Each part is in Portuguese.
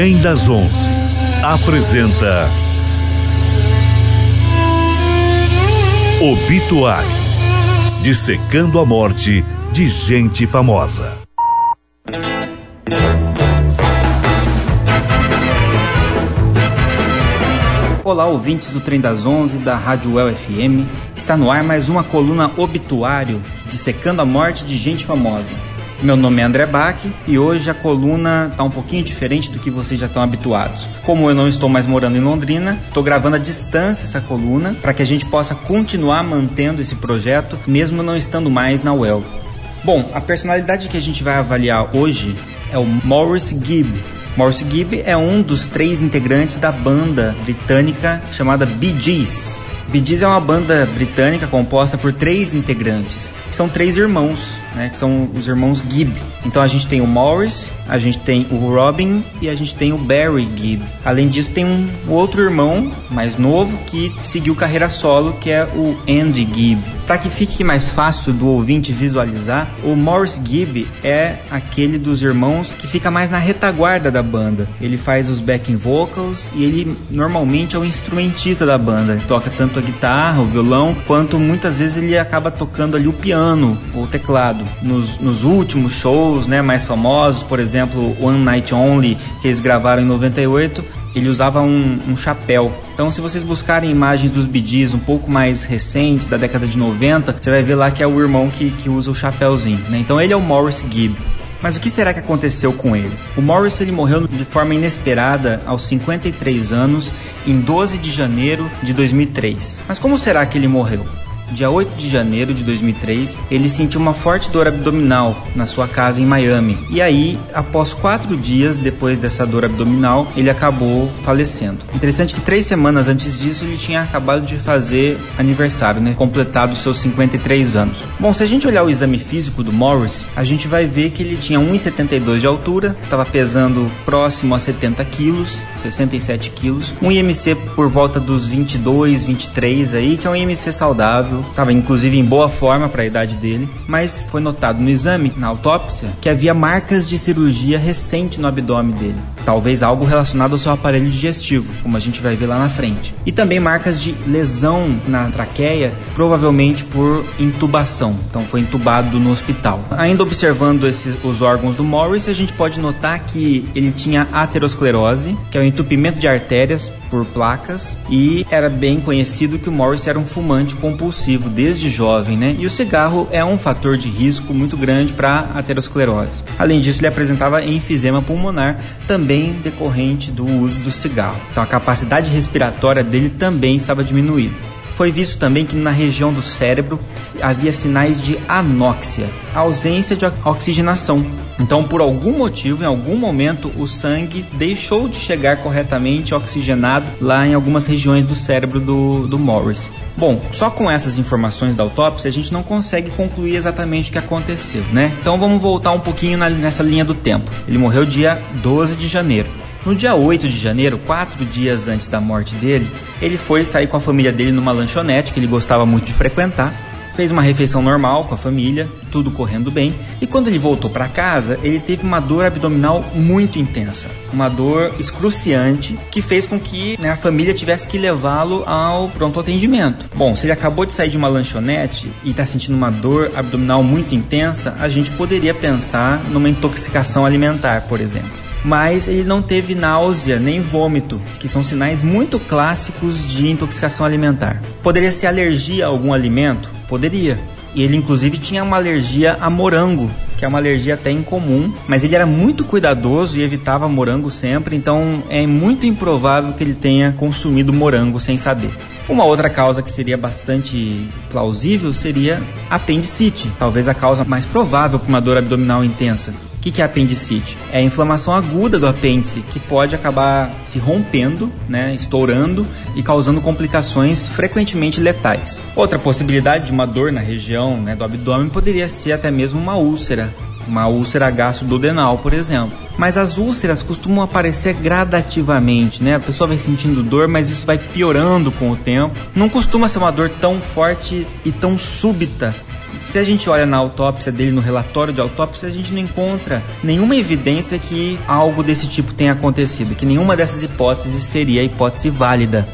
Trem das Onze apresenta Obituário Dissecando a morte de gente famosa. Olá, ouvintes do Trem das Onze da Rádio UEL FM. Está no ar mais uma coluna Obituário Dissecando a morte de gente famosa. Meu nome é André Bach e hoje a coluna está um pouquinho diferente do que vocês já estão habituados. Como eu não estou mais morando em Londrina, estou gravando à distância essa coluna para que a gente possa continuar mantendo esse projeto mesmo não estando mais na UEL. Bom, a personalidade que a gente vai avaliar hoje é o Morris Gibb. Morris Gibb é um dos três integrantes da banda britânica chamada Bee Gees. Bee Gees é uma banda britânica composta por três integrantes, são três irmãos, né, que são os irmãos Gibb. Então a gente tem o Morris, a gente tem o Robin e a gente tem o Barry Gibb. Além disso, tem um outro irmão mais novo que seguiu carreira solo, que é o Andy Gibb. Para que fique mais fácil do ouvinte visualizar, o Morris Gibb é aquele dos irmãos que fica mais na retaguarda da banda. Ele faz os backing vocals e ele normalmente é o instrumentista da banda. Ele toca tanto a guitarra, o violão, quanto muitas vezes ele acaba tocando ali o piano ou o teclado. Nos, nos últimos shows né, mais famosos, por exemplo, One Night Only, que eles gravaram em 98, ele usava um, um, chapéu. Então, se vocês buscarem imagens dos bidis um pouco mais recentes, da década de 90, você vai ver lá que é o irmão que, que usa o chapéuzinho. Né? Então, ele é o Morris Gibb. Mas o que será que aconteceu com ele? O Morris ele morreu de forma inesperada aos 53 anos, em 12 de janeiro de 2003. Mas como será que ele morreu? Dia 8 de janeiro de 2003, ele sentiu uma forte dor abdominal na sua casa em Miami. E aí, após quatro dias depois dessa dor abdominal, ele acabou falecendo. Interessante que três semanas antes disso, ele tinha acabado de fazer aniversário, né? Completado seus 53 anos. Bom, se a gente olhar o exame físico do Morris, a gente vai ver que ele tinha 1,72 de altura, estava pesando próximo a 70 quilos, 67 quilos, um IMC por volta dos 22, 23 aí, que é um IMC saudável estava inclusive em boa forma para a idade dele, mas foi notado no exame, na autópsia, que havia marcas de cirurgia recente no abdômen dele. Talvez algo relacionado ao seu aparelho digestivo, como a gente vai ver lá na frente. E também marcas de lesão na traqueia, provavelmente por intubação. Então foi intubado no hospital. Ainda observando os órgãos do Morris, a gente pode notar que ele tinha aterosclerose, que é o entupimento de artérias por placas, e era bem conhecido que o Morris era um fumante compulsivo desde jovem, né? E o cigarro é um fator de risco muito grande para aterosclerose. Além disso, ele apresentava enfisema pulmonar, também decorrente do uso do cigarro. Então a capacidade respiratória dele também estava diminuída. Foi visto também que na região do cérebro havia sinais de anóxia, ausência de oxigenação. Então, por algum motivo, em algum momento, o sangue deixou de chegar corretamente oxigenado lá em algumas regiões do cérebro do, do Morris. Bom, só com essas informações da autópsia a gente não consegue concluir exatamente o que aconteceu, né? Então vamos voltar um pouquinho na, nessa linha do tempo. Ele morreu dia 12 de janeiro. No dia 8 de janeiro, quatro dias antes da morte dele, ele foi sair com a família dele numa lanchonete que ele gostava muito de frequentar. Fez uma refeição normal com a família, tudo correndo bem. E quando ele voltou para casa, ele teve uma dor abdominal muito intensa, uma dor excruciante que fez com que né, a família tivesse que levá-lo ao pronto atendimento. Bom, se ele acabou de sair de uma lanchonete e está sentindo uma dor abdominal muito intensa, a gente poderia pensar numa intoxicação alimentar, por exemplo mas ele não teve náusea nem vômito, que são sinais muito clássicos de intoxicação alimentar. Poderia ser alergia a algum alimento? Poderia. E ele inclusive tinha uma alergia a morango, que é uma alergia até incomum, mas ele era muito cuidadoso e evitava morango sempre, então é muito improvável que ele tenha consumido morango sem saber. Uma outra causa que seria bastante plausível seria apendicite, talvez a causa mais provável para uma dor abdominal intensa. O que, que é apendicite? É a inflamação aguda do apêndice que pode acabar se rompendo, né, estourando e causando complicações frequentemente letais. Outra possibilidade de uma dor na região né, do abdômen poderia ser até mesmo uma úlcera, uma úlcera gastroduodenal, por exemplo. Mas as úlceras costumam aparecer gradativamente, né? A pessoa vai sentindo dor, mas isso vai piorando com o tempo. Não costuma ser uma dor tão forte e tão súbita se a gente olha na autópsia dele, no relatório de autópsia, a gente não encontra nenhuma evidência que algo desse tipo tenha acontecido, que nenhuma dessas hipóteses seria a hipótese válida.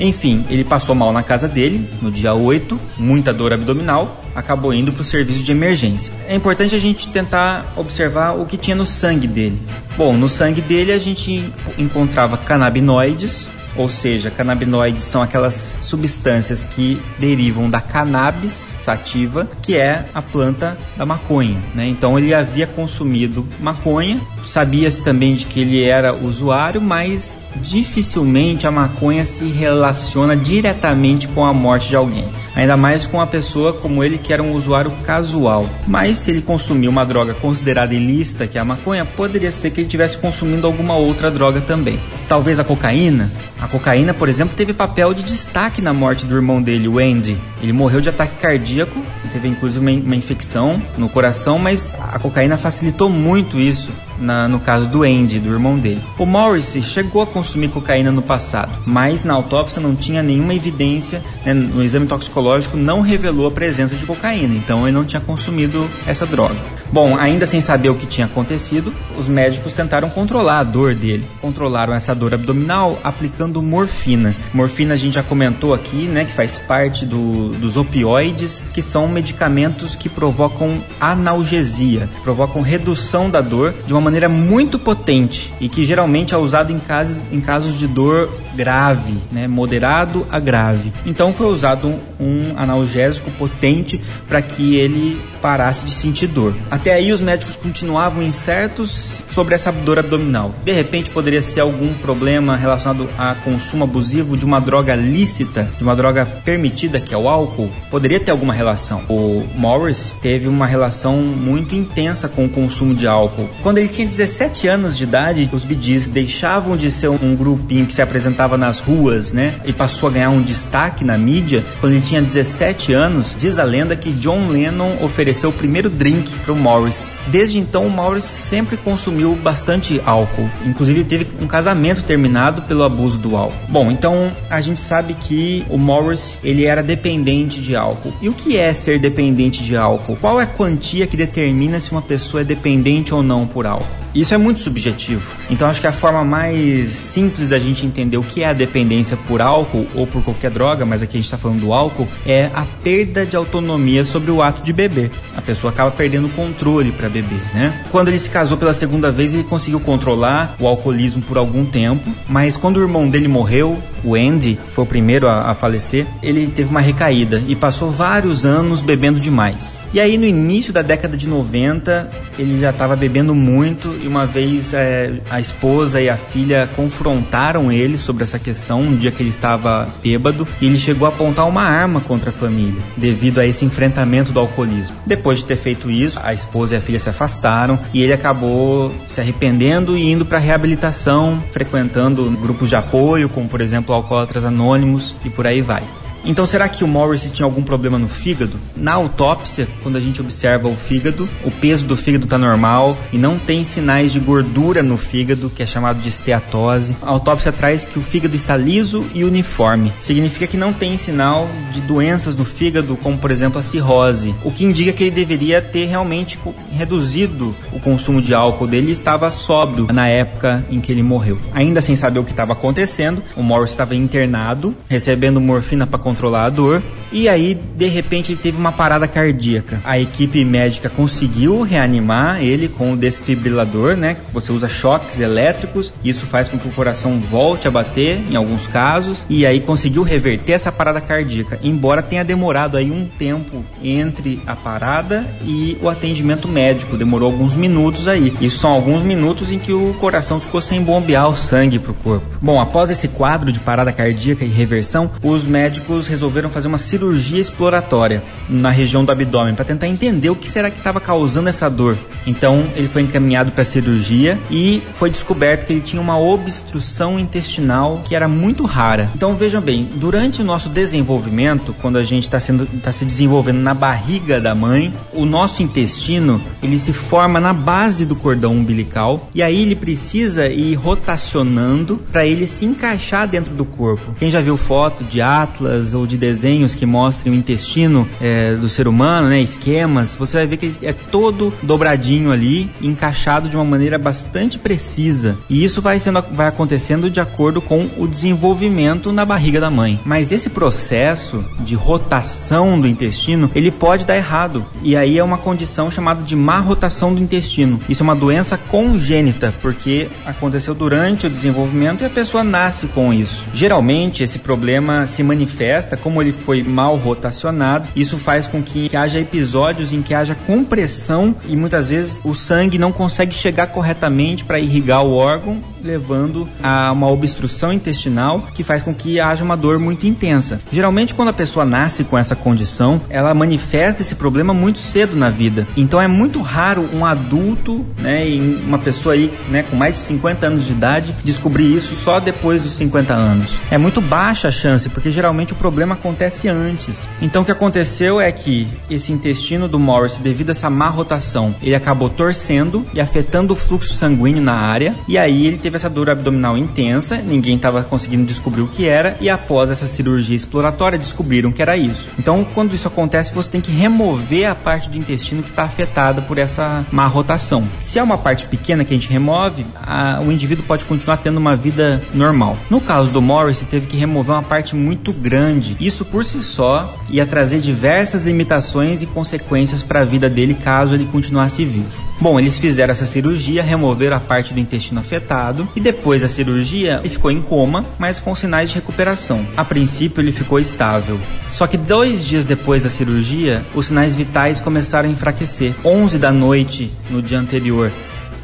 Enfim, ele passou mal na casa dele no dia 8, muita dor abdominal, acabou indo para o serviço de emergência. É importante a gente tentar observar o que tinha no sangue dele. Bom, no sangue dele a gente encontrava canabinoides, ou seja, canabinoides são aquelas substâncias que derivam da cannabis sativa, que é a planta da maconha. Né? Então ele havia consumido maconha, sabia-se também de que ele era usuário, mas dificilmente a maconha se relaciona diretamente com a morte de alguém. Ainda mais com uma pessoa como ele que era um usuário casual. Mas se ele consumiu uma droga considerada ilícita, que é a maconha, poderia ser que ele estivesse consumindo alguma outra droga também. Talvez a cocaína? A cocaína, por exemplo, teve papel de destaque na morte do irmão dele, o Andy. Ele morreu de ataque cardíaco, teve inclusive uma, uma infecção no coração, mas a cocaína facilitou muito isso na, no caso do Andy, do irmão dele. O Morris chegou a consumir cocaína no passado, mas na autópsia não tinha nenhuma evidência, né, no exame toxicológico não revelou a presença de cocaína, então ele não tinha consumido essa droga. Bom, ainda sem saber o que tinha acontecido, os médicos tentaram controlar a dor dele. Controlaram essa dor abdominal aplicando morfina. Morfina a gente já comentou aqui, né, que faz parte do, dos opioides, que são medicamentos que provocam analgesia, provocam redução da dor de uma maneira muito potente e que geralmente é usado em casos, em casos de dor grave, né, moderado a grave. Então foi usado um, um analgésico potente para que ele parasse de sentir dor. Até aí os médicos continuavam incertos sobre essa dor abdominal. De repente poderia ser algum problema relacionado a consumo abusivo de uma droga lícita, de uma droga permitida que é o álcool. Poderia ter alguma relação. O Morris teve uma relação muito intensa com o consumo de álcool. Quando ele tinha 17 anos de idade, os Bee deixavam de ser um grupinho que se apresentava nas ruas, né, e passou a ganhar um destaque na mídia. Quando ele tinha 17 anos, diz a lenda que John Lennon ofereceu ofereceu o primeiro drink para o Morris. Desde então, o Morris sempre consumiu bastante álcool. Inclusive, teve um casamento terminado pelo abuso do álcool. Bom, então a gente sabe que o Morris ele era dependente de álcool. E o que é ser dependente de álcool? Qual é a quantia que determina se uma pessoa é dependente ou não por álcool? Isso é muito subjetivo. Então acho que a forma mais simples da gente entender o que é a dependência por álcool ou por qualquer droga, mas aqui a gente está falando do álcool, é a perda de autonomia sobre o ato de beber. A pessoa acaba perdendo o controle para beber, né? Quando ele se casou pela segunda vez, ele conseguiu controlar o alcoolismo por algum tempo, mas quando o irmão dele morreu, o Andy foi o primeiro a, a falecer, ele teve uma recaída e passou vários anos bebendo demais. E aí no início da década de 90, ele já estava bebendo muito e uma vez é, a esposa e a filha confrontaram ele sobre essa questão um dia que ele estava bêbado e ele chegou a apontar uma arma contra a família devido a esse enfrentamento do alcoolismo. Depois de ter feito isso, a esposa e a filha se afastaram e ele acabou se arrependendo e indo para reabilitação, frequentando grupos de apoio, como por exemplo Alcoólatras Anônimos e por aí vai. Então, será que o Morris tinha algum problema no fígado? Na autópsia, quando a gente observa o fígado, o peso do fígado está normal e não tem sinais de gordura no fígado, que é chamado de esteatose. A autópsia traz que o fígado está liso e uniforme. Significa que não tem sinal de doenças no fígado, como por exemplo a cirrose, o que indica que ele deveria ter realmente reduzido o consumo de álcool dele e estava sóbrio na época em que ele morreu. Ainda sem saber o que estava acontecendo, o Morris estava internado, recebendo morfina para controlar a dor. E aí, de repente, ele teve uma parada cardíaca. A equipe médica conseguiu reanimar ele com o desfibrilador, né? Você usa choques elétricos, isso faz com que o coração volte a bater em alguns casos, e aí conseguiu reverter essa parada cardíaca, embora tenha demorado aí um tempo entre a parada e o atendimento médico, demorou alguns minutos aí. Isso são alguns minutos em que o coração ficou sem bombear o sangue para o corpo. Bom, após esse quadro de parada cardíaca e reversão, os médicos resolveram fazer uma cirurgia exploratória na região do abdômen para tentar entender o que será que estava causando essa dor. Então ele foi encaminhado para a cirurgia e foi descoberto que ele tinha uma obstrução intestinal que era muito rara. Então vejam bem, durante o nosso desenvolvimento, quando a gente está tá se desenvolvendo na barriga da mãe, o nosso intestino ele se forma na base do cordão umbilical e aí ele precisa ir rotacionando para ele se encaixar dentro do corpo. Quem já viu foto de Atlas ou de desenhos que mostrem o intestino é, do ser humano, né, esquemas, você vai ver que ele é todo dobradinho ali, encaixado de uma maneira bastante precisa. E isso vai, sendo, vai acontecendo de acordo com o desenvolvimento na barriga da mãe. Mas esse processo de rotação do intestino, ele pode dar errado. E aí é uma condição chamada de má rotação do intestino. Isso é uma doença congênita, porque aconteceu durante o desenvolvimento e a pessoa nasce com isso. Geralmente esse problema se manifesta como ele foi mal rotacionado. Isso faz com que, que haja episódios em que haja compressão e muitas vezes o sangue não consegue chegar corretamente para irrigar o órgão, levando a uma obstrução intestinal que faz com que haja uma dor muito intensa. Geralmente quando a pessoa nasce com essa condição, ela manifesta esse problema muito cedo na vida. Então é muito raro um adulto, né, uma pessoa aí, né, com mais de 50 anos de idade descobrir isso só depois dos 50 anos. É muito baixa a chance, porque geralmente o problema acontece antes. Então o que aconteceu é que esse intestino do Morris, devido a essa má rotação, ele acabou torcendo e afetando o fluxo sanguíneo na área, e aí ele teve essa dor abdominal intensa, ninguém estava conseguindo descobrir o que era, e após essa cirurgia exploratória descobriram que era isso. Então, quando isso acontece, você tem que remover a parte do intestino que está afetada por essa má rotação. Se é uma parte pequena que a gente remove, a, o indivíduo pode continuar tendo uma vida normal. No caso do Morris, teve que remover uma parte muito grande. Isso por si só ia trazer diversas limitações e consequências para a vida dele caso ele continuasse vivo. Bom, eles fizeram essa cirurgia, removeram a parte do intestino afetado e depois da cirurgia ele ficou em coma, mas com sinais de recuperação. A princípio ele ficou estável. Só que dois dias depois da cirurgia, os sinais vitais começaram a enfraquecer. 11 da noite no dia anterior,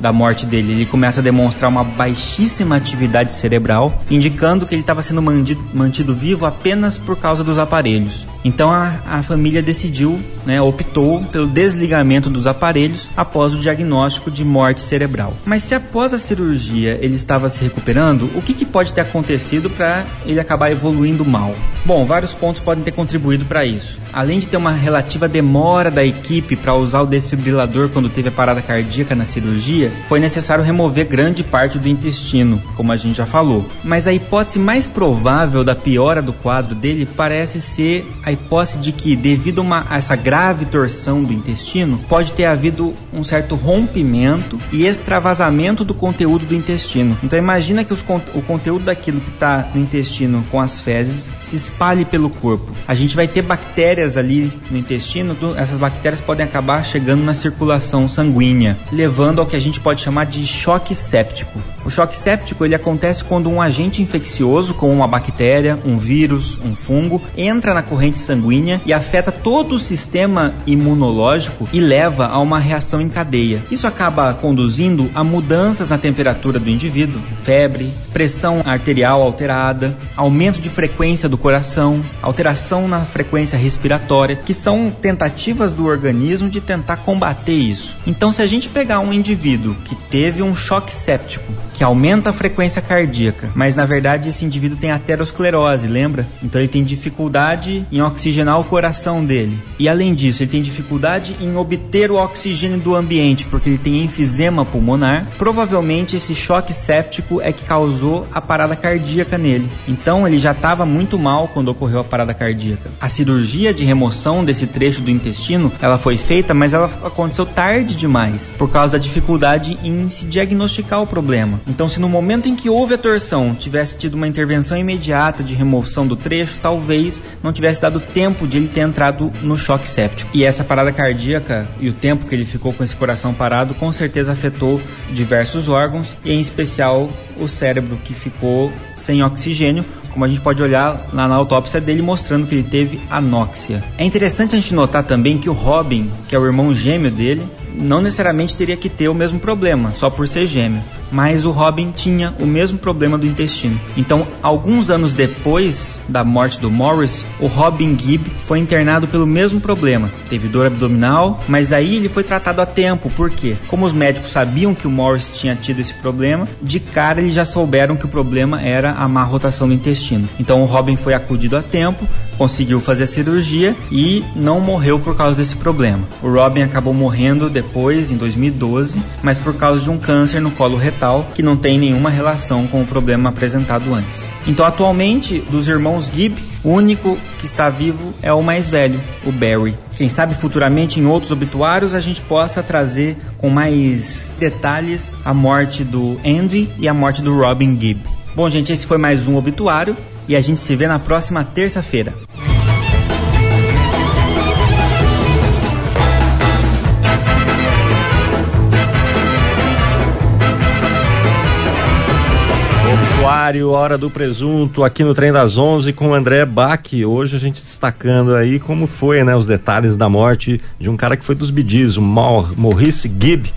da morte dele, ele começa a demonstrar uma baixíssima atividade cerebral, indicando que ele estava sendo mantido, mantido vivo apenas por causa dos aparelhos. Então a, a família decidiu, né, optou pelo desligamento dos aparelhos após o diagnóstico de morte cerebral. Mas se após a cirurgia ele estava se recuperando, o que, que pode ter acontecido para ele acabar evoluindo mal? Bom, vários pontos podem ter contribuído para isso. Além de ter uma relativa demora da equipe para usar o desfibrilador quando teve a parada cardíaca na cirurgia, foi necessário remover grande parte do intestino, como a gente já falou. Mas a hipótese mais provável da piora do quadro dele parece ser a a hipótese de que, devido a, uma, a essa grave torção do intestino, pode ter havido um certo rompimento e extravasamento do conteúdo do intestino. Então imagina que os, o conteúdo daquilo que está no intestino com as fezes se espalhe pelo corpo. A gente vai ter bactérias ali no intestino, essas bactérias podem acabar chegando na circulação sanguínea, levando ao que a gente pode chamar de choque séptico. O choque séptico ele acontece quando um agente infeccioso, como uma bactéria, um vírus, um fungo, entra na corrente sanguínea e afeta todo o sistema imunológico e leva a uma reação em cadeia. Isso acaba conduzindo a mudanças na temperatura do indivíduo, febre, pressão arterial alterada, aumento de frequência do coração, alteração na frequência respiratória, que são tentativas do organismo de tentar combater isso. Então, se a gente pegar um indivíduo que teve um choque séptico, que aumenta a frequência cardíaca, mas na verdade esse indivíduo tem aterosclerose, lembra? Então ele tem dificuldade em oxigenar o coração dele. E além disso, ele tem dificuldade em obter o oxigênio do ambiente, porque ele tem enfisema pulmonar. Provavelmente esse choque séptico é que causou a parada cardíaca nele. Então ele já estava muito mal quando ocorreu a parada cardíaca. A cirurgia de remoção desse trecho do intestino, ela foi feita, mas ela aconteceu tarde demais, por causa da dificuldade em se diagnosticar o problema. Então, se no momento em que houve a torção tivesse tido uma intervenção imediata de remoção do trecho, talvez não tivesse dado tempo de ele ter entrado no choque séptico. E essa parada cardíaca e o tempo que ele ficou com esse coração parado com certeza afetou diversos órgãos e em especial o cérebro que ficou sem oxigênio, como a gente pode olhar lá na autópsia dele mostrando que ele teve anóxia. É interessante a gente notar também que o Robin, que é o irmão gêmeo dele, não necessariamente teria que ter o mesmo problema, só por ser gêmeo mas o Robin tinha o mesmo problema do intestino. Então, alguns anos depois da morte do Morris, o Robin Gibb foi internado pelo mesmo problema. Teve dor abdominal, mas aí ele foi tratado a tempo, porque como os médicos sabiam que o Morris tinha tido esse problema, de cara eles já souberam que o problema era a má rotação do intestino. Então o Robin foi acudido a tempo, conseguiu fazer a cirurgia e não morreu por causa desse problema. O Robin acabou morrendo depois, em 2012, mas por causa de um câncer no colo retal que não tem nenhuma relação com o problema apresentado antes. Então, atualmente, dos irmãos Gibb, o único que está vivo é o mais velho, o Barry. Quem sabe futuramente em outros obituários a gente possa trazer com mais detalhes a morte do Andy e a morte do Robin Gibb. Bom, gente, esse foi mais um obituário e a gente se vê na próxima terça-feira. Obituário, Hora do Presunto, aqui no Trem das Onze com o André Bach. Hoje a gente destacando aí como foi, né, os detalhes da morte de um cara que foi dos Bidis, o Maurice Gibb.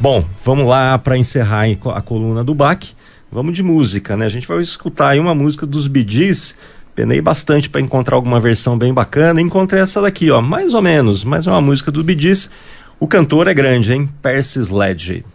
Bom, vamos lá para encerrar a coluna do Bach. Vamos de música, né? A gente vai escutar aí uma música dos Bidis. Penei bastante para encontrar alguma versão bem bacana. Encontrei essa daqui, ó, mais ou menos, mas é uma música do Bidis. O cantor é grande, hein? Percy Sledge.